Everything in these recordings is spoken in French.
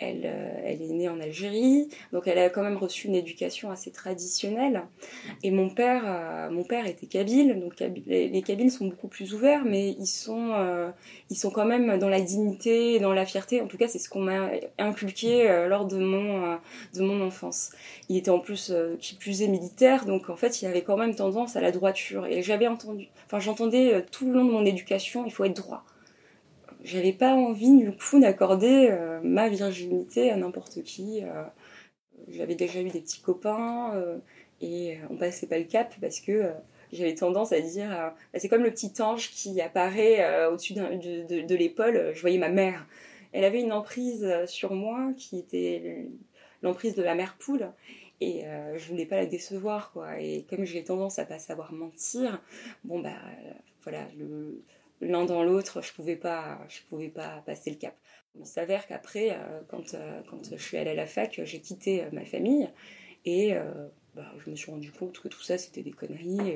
Elle, euh, elle, est née en Algérie, donc elle a quand même reçu une éducation assez traditionnelle. Et mon père, euh, mon père était kabyle, donc les, Kabyles sont beaucoup plus ouverts, mais ils sont, euh, ils sont quand même dans la dignité dans la fierté. En tout cas, c'est ce qu'on m'a inculqué lors de mon, de mon enfance. Il était en plus, qui plus est militaire, donc en fait, il avait quand même tendance à la droiture. Et j'avais entendu, enfin, j'entendais tout le long de mon éducation, il faut être droit j'avais pas envie du coup d'accorder euh, ma virginité à n'importe qui. Euh. j'avais déjà eu des petits copains euh, et on passait pas le cap parce que j'avais tendance à dire bah, c'est comme le petit ange qui apparaît au-dessus de, l'épaule. Je voyais ma mère. Elle avait une emprise sur moi qui était l'emprise de la mère poule et je voulais pas la décevoir quoi et comme j'ai tendance à pas savoir mentir bon bah voilà le l'un dans l'autre, je pouvais pas, je pouvais pas passer le cap. Il s'avère qu'après, euh, quand, euh, quand je suis allée à la fac, j'ai quitté euh, ma famille et bah, je me suis rendu compte que tout ça c'était des conneries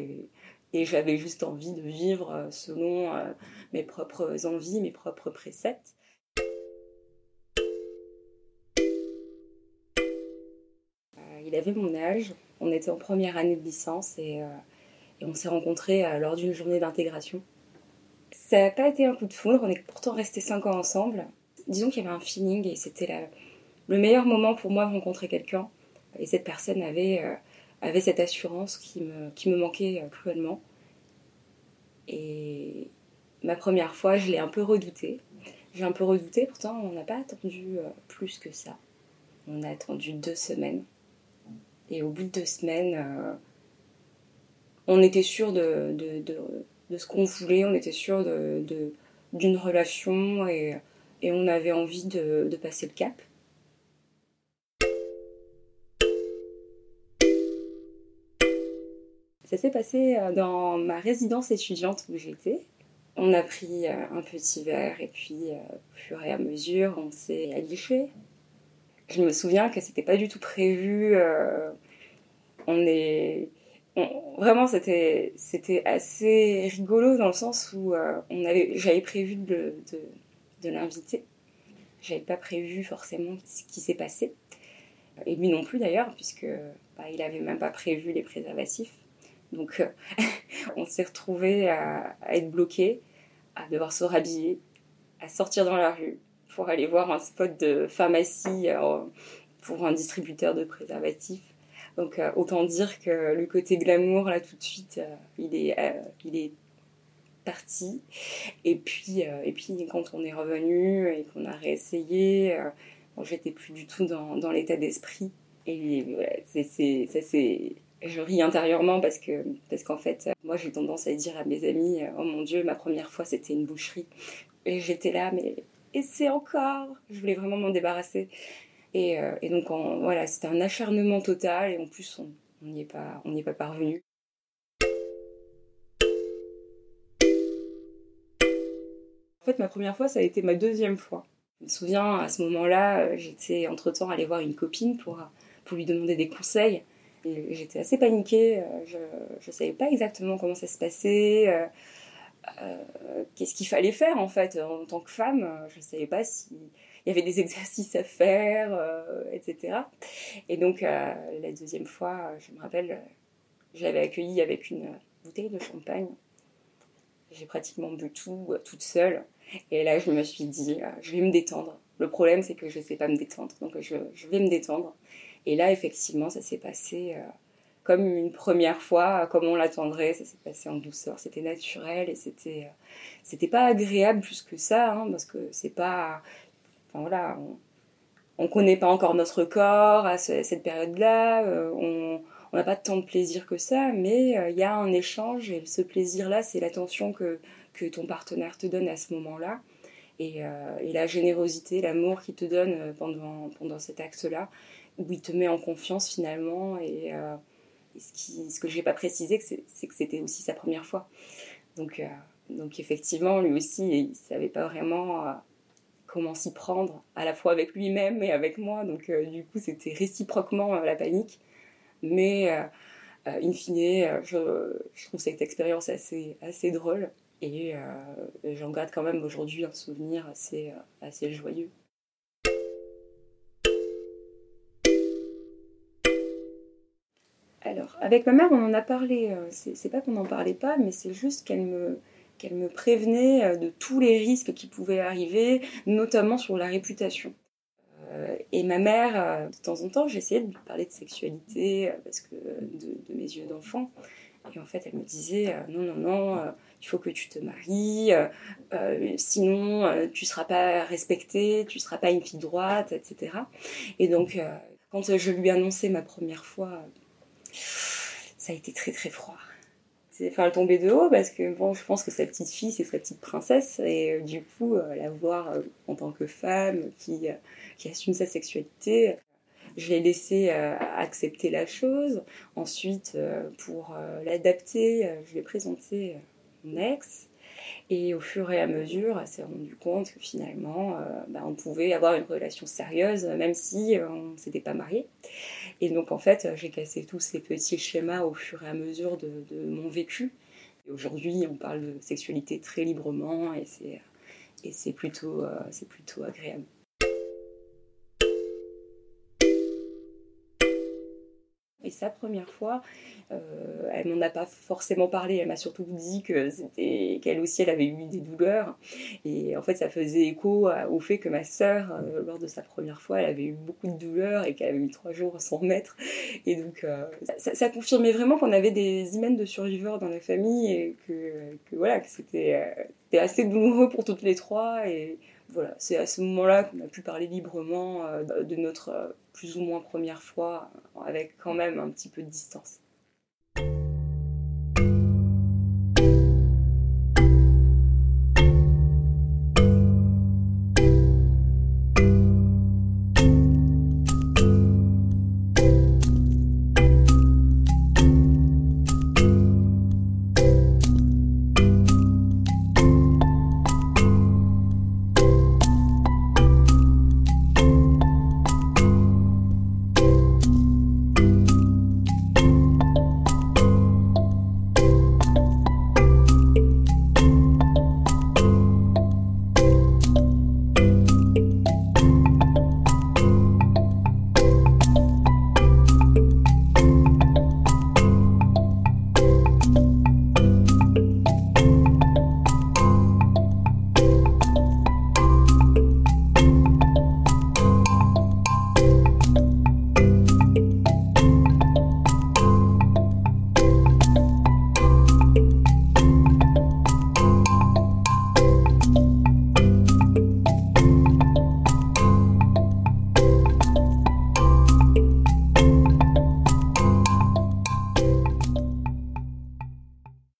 et, j'avais juste envie de vivre selon mes propres envies, mes propres préceptes. il avait mon âge, on était en première année de licence et, et on s'est rencontrés lors d'une journée d'intégration. Ça n'a pas été un coup de foudre, on est pourtant restés 5 ans ensemble. Disons qu'il y avait un feeling et c'était le meilleur moment pour moi de rencontrer quelqu'un. Et cette personne avait, euh, cette assurance qui me, manquait euh, cruellement. Et ma première fois, je l'ai un peu redouté. J'ai un peu redouté, pourtant on n'a pas attendu euh, plus que ça. On a attendu deux semaines. Et au bout de deux semaines, on était sûr de de ce qu'on voulait, on était sûr de, d'une relation et, et, on avait envie de, de passer le cap. Ça s'est passé euh, dans ma résidence étudiante où j'étais. On a pris euh, un petit verre et puis euh, au fur et à mesure on s'est aguiché. Je me souviens que c'était pas du tout prévu. on est vraiment c'était c'était assez rigolo dans le sens où euh, on avait j'avais prévu de, l'inviter. J'avais pas prévu forcément ce qui s'est passé. Et lui non plus d'ailleurs puisque bah, il avait même pas prévu les préservatifs. Donc euh, on s'est retrouvé à, être bloqué à devoir se rhabiller à sortir dans la rue pour aller voir un spot de pharmacie euh, pour un distributeur de préservatifs donc euh, autant dire que le côté glamour là tout de suite, euh, il est euh, il est parti. Et puis et puis quand on est revenu et qu'on a réessayé, j'étais plus du tout dans, dans l'état d'esprit. Et c'est ça c'est je ris intérieurement parce que parce qu'en fait moi j'ai tendance à dire à mes amis oh mon dieu ma première fois c'était une boucherie et j'étais là mais et c'est encore je voulais vraiment m'en débarrasser euh, et, donc voilà, c'était un acharnement total et en plus on n'y est pas, parvenu. En fait, ma première fois, ça a été ma deuxième fois. Je me souviens, à ce moment-là, euh, j'étais entre-temps allée voir une copine pour, pour lui demander des conseils. J'étais assez paniquée, euh, je ne savais pas exactement comment ça se passait, qu'est-ce qu'il fallait faire en fait en tant que femme. Je ne savais pas si il y avait des exercices à faire, euh, etc. Et donc, euh, la deuxième fois, je me rappelle, j'avais accueilli avec une bouteille de champagne. J'ai pratiquement bu tout euh, toute seule. Et là, je me suis dit, je vais me détendre. Le problème, c'est que je ne sais pas me détendre. Donc, je, vais me détendre. Et là, effectivement, ça s'est passé comme une première fois, comme on l'attendrait. Ça s'est passé en douceur. C'était naturel et c'était, c'était pas agréable plus que ça, hein, parce que c'est pas, voilà, on ne connaît pas encore notre corps à cette période-là, euh, on n'a pas tant de plaisir que ça, mais euh, il y a un échange et ce plaisir-là, c'est l'attention que, que ton partenaire te donne à ce moment-là. Et, euh, la générosité, l'amour qu'il te donne pendant, pendant cet acte-là, où il te met en confiance finalement. Et, ce que je n'ai pas précisé, c'est que c'était aussi sa première fois. Donc, donc effectivement, lui aussi, il ne savait pas vraiment comment s'y prendre, à la fois avec lui-même et avec moi. Donc euh, du coup, c'était réciproquement euh, la panique. Mais euh, in fine, je, je, trouve cette expérience assez, assez drôle. Et j'en garde quand même aujourd'hui un souvenir assez, assez joyeux. Alors, avec ma mère, on en a parlé. C'est pas qu'on n'en parlait pas, mais c'est juste qu'elle me, qu'elle me prévenait de tous les risques qui pouvaient arriver, notamment sur la réputation. Et ma mère, de temps en temps, j'essayais de lui parler de sexualité parce que de, mes yeux d'enfant. Et en fait, elle me disait non, non, non, il faut que tu te maries, sinon tu seras pas respectée, tu seras pas une fille droite, etc. Et donc, quand je lui ai annoncé ma première fois, ça a été très très froid. Enfin, elle tombait de haut parce que je pense que sa petite fille, c'est sa petite princesse. Et euh, du coup, euh, la voir euh, en tant que femme qui, qui assume sa sexualité, je l'ai laissé accepter la chose. Ensuite, pour l'adapter, je lui ai présenté mon ex. Et au fur et à mesure, elle s'est rendue compte que finalement, euh, bah, on pouvait avoir une relation sérieuse, même si euh, on ne s'était pas marié. Et donc, en fait, j'ai cassé tous ces petits schémas au fur et à mesure de, mon vécu. Et aujourd'hui, on parle de sexualité très librement et c'est, plutôt, euh, c'est plutôt agréable. Sa première fois, euh, elle m'en a pas forcément parlé, elle m'a surtout dit que c'était qu'elle aussi elle avait eu des douleurs. Et en fait, ça faisait écho au fait que ma sœur, euh, lors de sa première fois, elle avait eu beaucoup de douleurs et qu'elle avait eu trois jours sans mettre. Et donc, euh, ça, confirmait vraiment qu'on avait des hymen de surviveurs dans la famille et que, que voilà, que c'était assez douloureux pour toutes les trois. Et voilà, c'est à ce moment-là qu'on a pu parler librement de notre plus ou moins première fois, avec quand même un petit peu de distance.